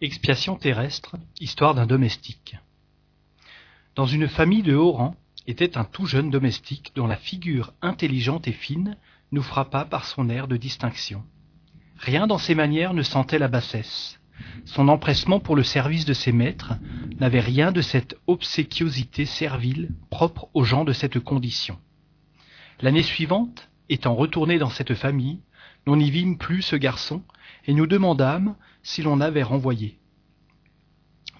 Expiation terrestre, histoire d'un domestique. Dans une famille de haut rang était un tout jeune domestique dont la figure intelligente et fine nous frappa par son air de distinction. Rien dans ses manières ne sentait la bassesse. Son empressement pour le service de ses maîtres n'avait rien de cette obséquiosité servile propre aux gens de cette condition. L'année suivante, étant retourné dans cette famille, nous n'y vîmes plus ce garçon, et nous demandâmes si l'on avait renvoyé.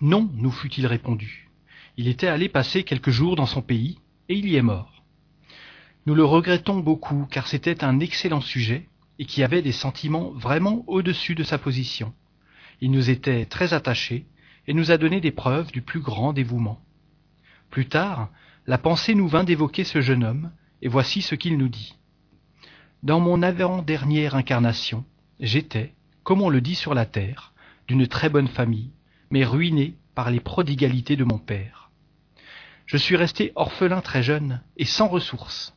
Non, nous fut-il répondu. Il était allé passer quelques jours dans son pays, et il y est mort. Nous le regrettons beaucoup, car c'était un excellent sujet, et qui avait des sentiments vraiment au-dessus de sa position. Il nous était très attaché, et nous a donné des preuves du plus grand dévouement. Plus tard, la pensée nous vint d'évoquer ce jeune homme, et voici ce qu'il nous dit. Dans mon avant-dernière incarnation, j'étais, comme on le dit sur la terre, d'une très bonne famille, mais ruiné par les prodigalités de mon père. Je suis resté orphelin très jeune et sans ressources.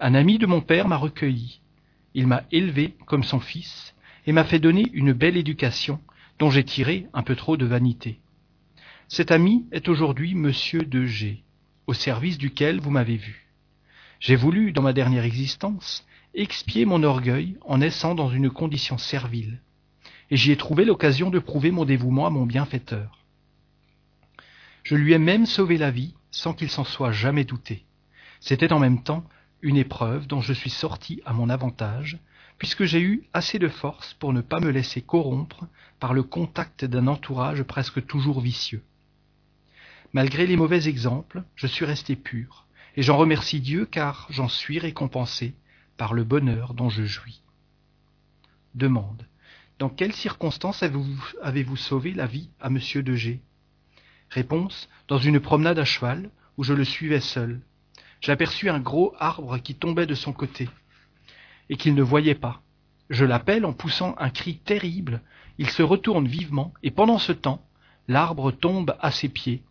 Un ami de mon père m'a recueilli. Il m'a élevé comme son fils et m'a fait donner une belle éducation dont j'ai tiré un peu trop de vanité. Cet ami est aujourd'hui monsieur de G, au service duquel vous m'avez vu. J'ai voulu, dans ma dernière existence, expier mon orgueil en naissant dans une condition servile, et j'y ai trouvé l'occasion de prouver mon dévouement à mon bienfaiteur. Je lui ai même sauvé la vie sans qu'il s'en soit jamais douté. C'était en même temps une épreuve dont je suis sorti à mon avantage, puisque j'ai eu assez de force pour ne pas me laisser corrompre par le contact d'un entourage presque toujours vicieux. Malgré les mauvais exemples, je suis resté pur, et j'en remercie Dieu car j'en suis récompensé par le bonheur dont je jouis. Demande. Dans quelles circonstances avez-vous, sauvé la vie à monsieur de G? Réponse. Dans une promenade à cheval, où je le suivais seul. J'aperçus un gros arbre qui tombait de son côté, et qu'il ne voyait pas. Je l'appelle en poussant un cri terrible, il se retourne vivement, et pendant ce temps, l'arbre tombe à ses pieds.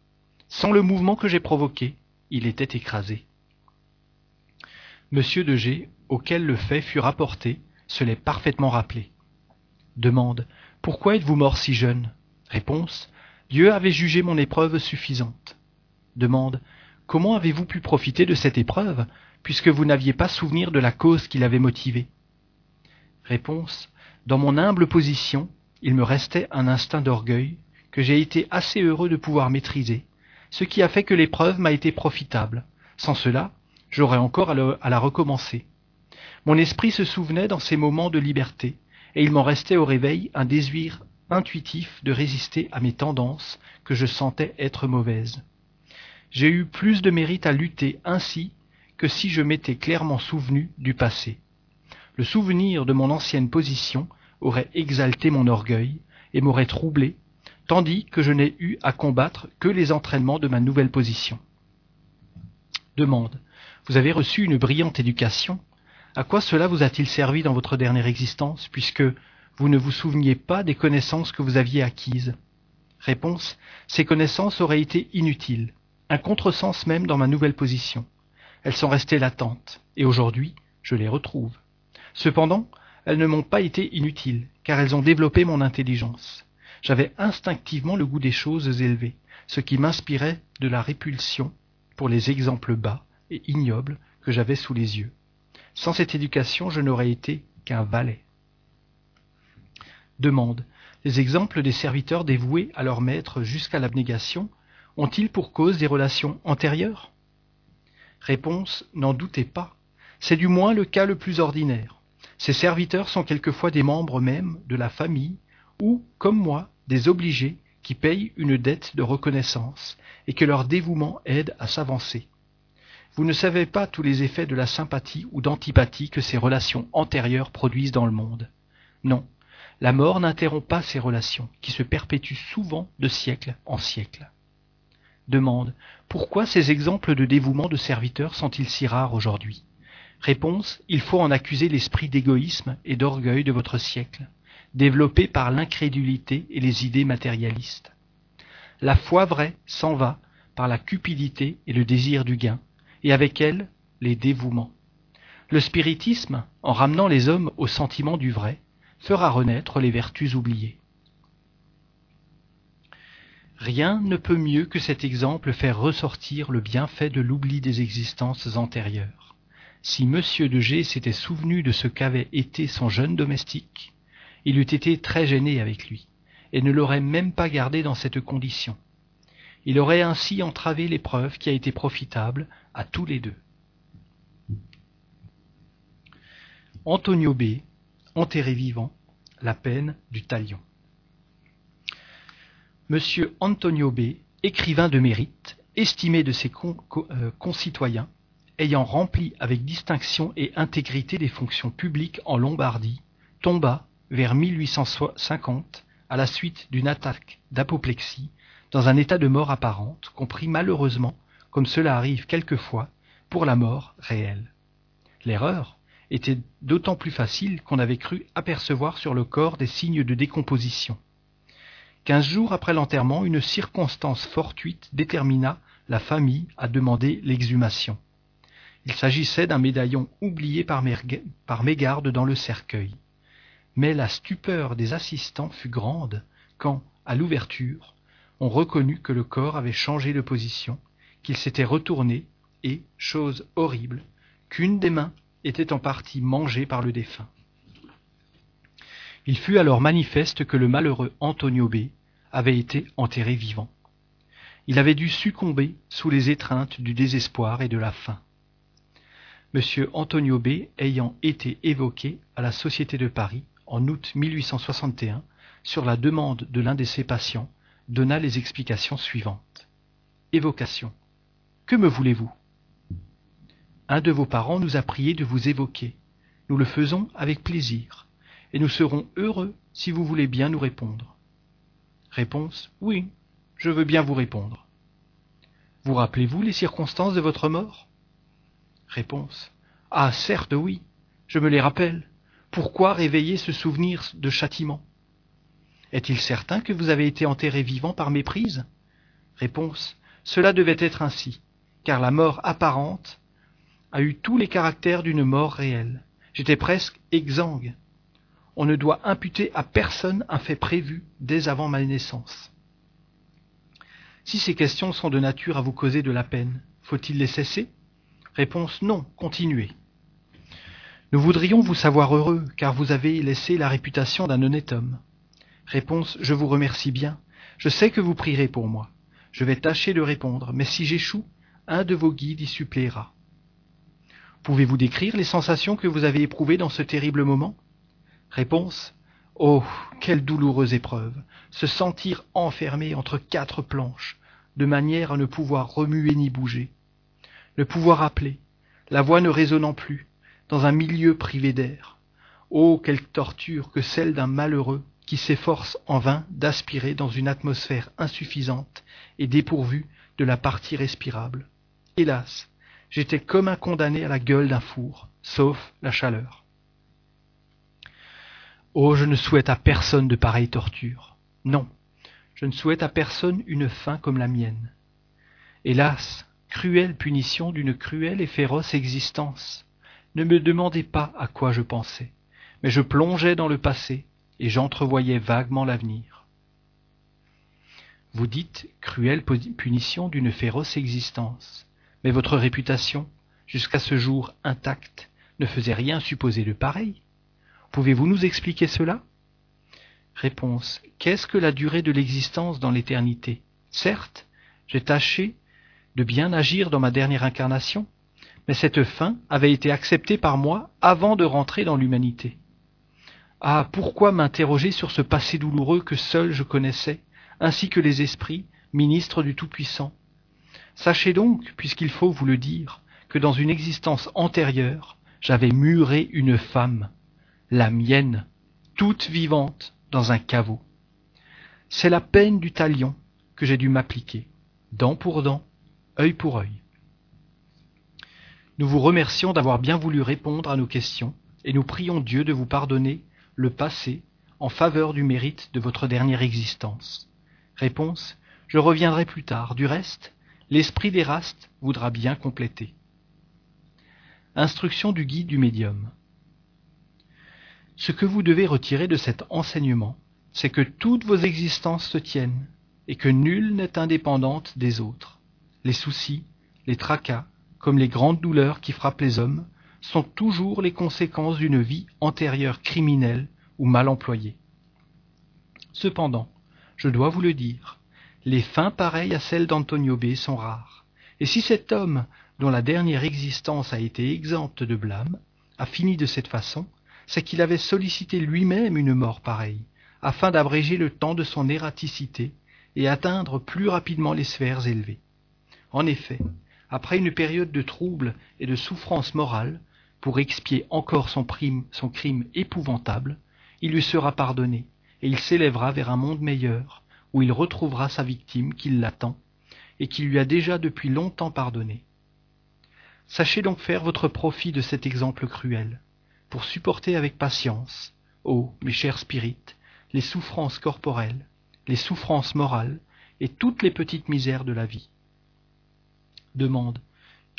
Sans le mouvement que j'ai provoqué, il était écrasé. Monsieur de G, auquel le fait fut rapporté, se l'est parfaitement rappelé. Demande. Pourquoi êtes-vous mort si jeune? Réponse. Dieu avait jugé mon épreuve suffisante. Demande. Comment avez-vous pu profiter de cette épreuve, puisque vous n'aviez pas souvenir de la cause qui l'avait motivée? Réponse. Dans mon humble position, il me restait un instinct d'orgueil que j'ai été assez heureux de pouvoir maîtriser, ce qui a fait que l'épreuve m'a été profitable. Sans cela, j'aurais encore à, la recommencer. Mon esprit se souvenait dans ces moments de liberté, et il m'en restait au réveil un désir intuitif de résister à mes tendances que je sentais être mauvaises. J'ai eu plus de mérite à lutter ainsi que si je m'étais clairement souvenu du passé. Le souvenir de mon ancienne position aurait exalté mon orgueil et m'aurait troublé, tandis que je n'ai eu à combattre que les entraînements de ma nouvelle position. Demande. Vous avez reçu une brillante éducation. À quoi cela vous a-t-il servi dans votre dernière existence, puisque vous ne vous souveniez pas des connaissances que vous aviez acquises? Réponse. Ces connaissances auraient été inutiles, un contresens même dans ma nouvelle position. Elles sont restées latentes, et aujourd'hui, je les retrouve. Cependant, elles ne m'ont pas été inutiles, car elles ont développé mon intelligence. J'avais instinctivement le goût des choses élevées, ce qui m'inspirait de la répulsion pour les exemples bas et ignobles que j'avais sous les yeux. Sans cette éducation, je n'aurais été qu'un valet. Demande. Les exemples des serviteurs dévoués à leur maître jusqu'à l'abnégation ont-ils pour cause des relations antérieures? Réponse. N'en doutez pas. C'est du moins le cas le plus ordinaire. Ces serviteurs sont quelquefois des membres même de la famille ou, comme moi, des obligés qui payent une dette de reconnaissance et que leur dévouement aide à s'avancer. Vous ne savez pas tous les effets de la sympathie ou d'antipathie que ces relations antérieures produisent dans le monde. Non, la mort n'interrompt pas ces relations, qui se perpétuent souvent de siècle en siècle. Demande. Pourquoi ces exemples de dévouement de serviteurs sont-ils si rares aujourd'hui? Réponse. Il faut en accuser l'esprit d'égoïsme et d'orgueil de votre siècle, développé par l'incrédulité et les idées matérialistes. La foi vraie s'en va par la cupidité et le désir du gain, et avec elle les dévouements. Le spiritisme, en ramenant les hommes au sentiment du vrai, fera renaître les vertus oubliées. Rien ne peut mieux que cet exemple faire ressortir le bienfait de l'oubli des existences antérieures. Si monsieur de G s'était souvenu de ce qu'avait été son jeune domestique, il eût été très gêné avec lui, et ne l'aurait même pas gardé dans cette condition. Il aurait ainsi entravé l'épreuve qui a été profitable à tous les deux. Antonio B, enterré vivant, la peine du talion. Monsieur Antonio B, écrivain de mérite, estimé de ses euh, concitoyens, ayant rempli avec distinction et intégrité des fonctions publiques en Lombardie, tomba, vers 1850, à la suite d'une attaque d'apoplexie, dans un état de mort apparente, compris malheureusement, comme cela arrive quelquefois, pour la mort réelle. L'erreur était d'autant plus facile qu'on avait cru apercevoir sur le corps des signes de décomposition. Quinze jours après l'enterrement, une circonstance fortuite détermina la famille à demander l'exhumation. Il s'agissait d'un médaillon oublié par, mégarde dans le cercueil. Mais la stupeur des assistants fut grande quand, à l'ouverture, on reconnut que le corps avait changé de position, qu'il s'était retourné et, chose horrible, qu'une des mains était en partie mangée par le défunt. Il fut alors manifeste que le malheureux Antonio B avait été enterré vivant. Il avait dû succomber sous les étreintes du désespoir et de la faim. M. Antonio B ayant été évoqué à la Société de Paris en août 1861 sur la demande de l'un de ses patients, donna les explications suivantes. Évocation. Que me voulez-vous? Un de vos parents nous a prié de vous évoquer. Nous le faisons avec plaisir, et nous serons heureux si vous voulez bien nous répondre. Réponse Oui, je veux bien vous répondre. Vous rappelez-vous les circonstances de votre mort? Réponse Ah, certes, oui, je me les rappelle. Pourquoi réveiller ce souvenir de châtiment? Est-il certain que vous avez été enterré vivant par méprise? Réponse Cela devait être ainsi, car la mort apparente a eu tous les caractères d'une mort réelle. J'étais presque exsangue, on ne doit imputer à personne un fait prévu dès avant ma naissance. Si ces questions sont de nature à vous causer de la peine, faut-il les cesser? Réponse non, continuez. Nous voudrions vous savoir heureux, car vous avez laissé la réputation d'un honnête homme. Réponse Je vous remercie bien. Je sais que vous prierez pour moi. Je vais tâcher de répondre, mais si j'échoue, un de vos guides y suppléera. Pouvez-vous décrire les sensations que vous avez éprouvées dans ce terrible moment? Réponse Oh, quelle douloureuse épreuve Se sentir enfermé entre quatre planches, de manière à ne pouvoir remuer ni bouger. Ne pouvoir appeler, la voix ne résonnant plus, dans un milieu privé d'air. Oh, quelle torture que celle d'un malheureux qui s'efforce en vain d'aspirer dans une atmosphère insuffisante et dépourvue de la partie respirable. Hélas, j'étais comme un condamné à la gueule d'un four, sauf la chaleur. Oh, je ne souhaite à personne de pareilles tortures. Non, je ne souhaite à personne une fin comme la mienne. Hélas, cruelle punition d'une cruelle et féroce existence. Ne me demandez pas à quoi je pensais, mais je plongeais dans le passé et j'entrevoyais vaguement l'avenir. Vous dites cruelle punition d'une féroce existence, mais votre réputation, jusqu'à ce jour intacte, ne faisait rien supposer de pareil. Pouvez-vous nous expliquer cela? Réponse. Qu'est-ce que la durée de l'existence dans l'éternité? Certes, j'ai tâché de bien agir dans ma dernière incarnation, mais cette fin avait été acceptée par moi avant de rentrer dans l'humanité. Ah, pourquoi m'interroger sur ce passé douloureux que seul je connaissais, ainsi que les esprits, ministres du Tout-Puissant? Sachez donc, puisqu'il faut vous le dire, que dans une existence antérieure, j'avais muré une femme, la mienne, toute vivante, dans un caveau. C'est la peine du talion que j'ai dû m'appliquer, dent pour dent, œil pour œil. Nous vous remercions d'avoir bien voulu répondre à nos questions et nous prions Dieu de vous pardonner le passé en faveur du mérite de votre dernière existence. Réponse Je reviendrai plus tard. Du reste, l'esprit d'Éraste voudra bien compléter. Instruction du guide du médium. Ce que vous devez retirer de cet enseignement, c'est que toutes vos existences se tiennent, et que nulle n'est indépendante des autres. Les soucis, les tracas, comme les grandes douleurs qui frappent les hommes, sont toujours les conséquences d'une vie antérieure criminelle ou mal employée. Cependant, je dois vous le dire, les fins pareilles à celles d'Antonio B sont rares. Et si cet homme, dont la dernière existence a été exempte de blâme, a fini de cette façon, c'est qu'il avait sollicité lui-même une mort pareille, afin d'abréger le temps de son ératicité et atteindre plus rapidement les sphères élevées. En effet, après une période de trouble et de souffrance morale, pour expier encore son, crime épouvantable, il lui sera pardonné, et il s'élèvera vers un monde meilleur, où il retrouvera sa victime qui l'attend, et qui lui a déjà depuis longtemps pardonné. Sachez donc faire votre profit de cet exemple cruel, pour supporter avec patience, ô mes chers spirites, les souffrances corporelles, les souffrances morales et toutes les petites misères de la vie. Demande.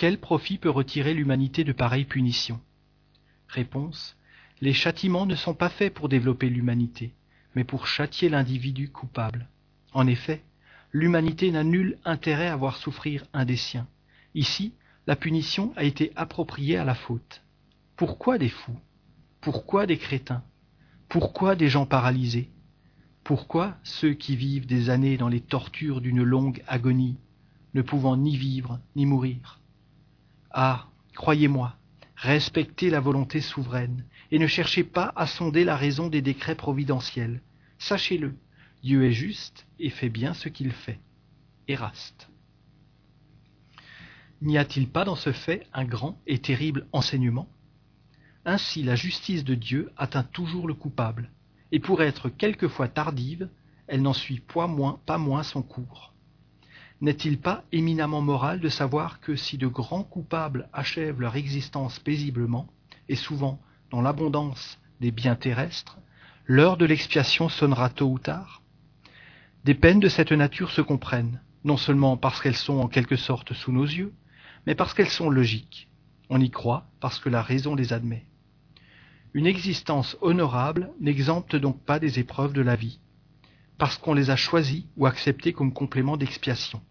Quel profit peut retirer l'humanité de pareilles punitions Réponse. Les châtiments ne sont pas faits pour développer l'humanité, mais pour châtier l'individu coupable. En effet, l'humanité n'a nul intérêt à voir souffrir un des siens. Ici, la punition a été appropriée à la faute. Pourquoi des fous? Pourquoi des crétins? Pourquoi des gens paralysés? Pourquoi ceux qui vivent des années dans les tortures d'une longue agonie, ne pouvant ni vivre ni mourir? Ah, croyez-moi, respectez la volonté souveraine, et ne cherchez pas à sonder la raison des décrets providentiels. Sachez-le, Dieu est juste et fait bien ce qu'il fait. Éraste. N'y a-t-il pas dans ce fait un grand et terrible enseignement? Ainsi la justice de Dieu atteint toujours le coupable, et pour être quelquefois tardive, elle n'en suit pas moins, pas moins son cours. N'est-il pas éminemment moral de savoir que si de grands coupables achèvent leur existence paisiblement, et souvent dans l'abondance des biens terrestres, l'heure de l'expiation sonnera tôt ou tard? Des peines de cette nature se comprennent, non seulement parce qu'elles sont en quelque sorte sous nos yeux, mais parce qu'elles sont logiques. On y croit parce que la raison les admet. Une existence honorable n'exempte donc pas des épreuves de la vie, parce qu'on les a choisies ou acceptées comme complément d'expiation.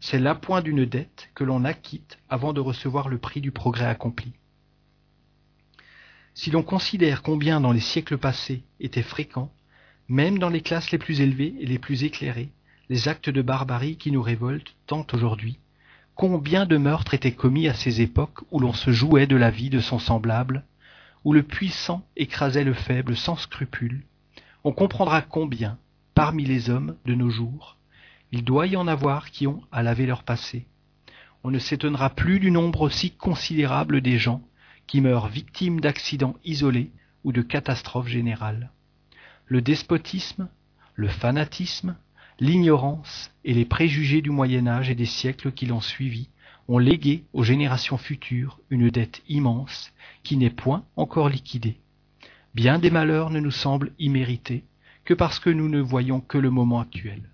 C'est l'appoint d'une dette que l'on acquitte avant de recevoir le prix du progrès accompli. Si l'on considère combien dans les siècles passés étaient fréquents, même dans les classes les plus élevées et les plus éclairées, les actes de barbarie qui nous révoltent tant aujourd'hui, combien de meurtres étaient commis à ces époques où l'on se jouait de la vie de son semblable, où le puissant écrasait le faible sans scrupule, on comprendra combien, parmi les hommes de nos jours, il doit y en avoir qui ont à laver leur passé. On ne s'étonnera plus du nombre aussi considérable des gens qui meurent victimes d'accidents isolés ou de catastrophes générales. Le despotisme, le fanatisme, l'ignorance et les préjugés du Moyen Âge et des siècles qui l'ont suivi ont légué aux générations futures une dette immense qui n'est point encore liquidée. Bien des malheurs ne nous semblent immérités que parce que nous ne voyons que le moment actuel.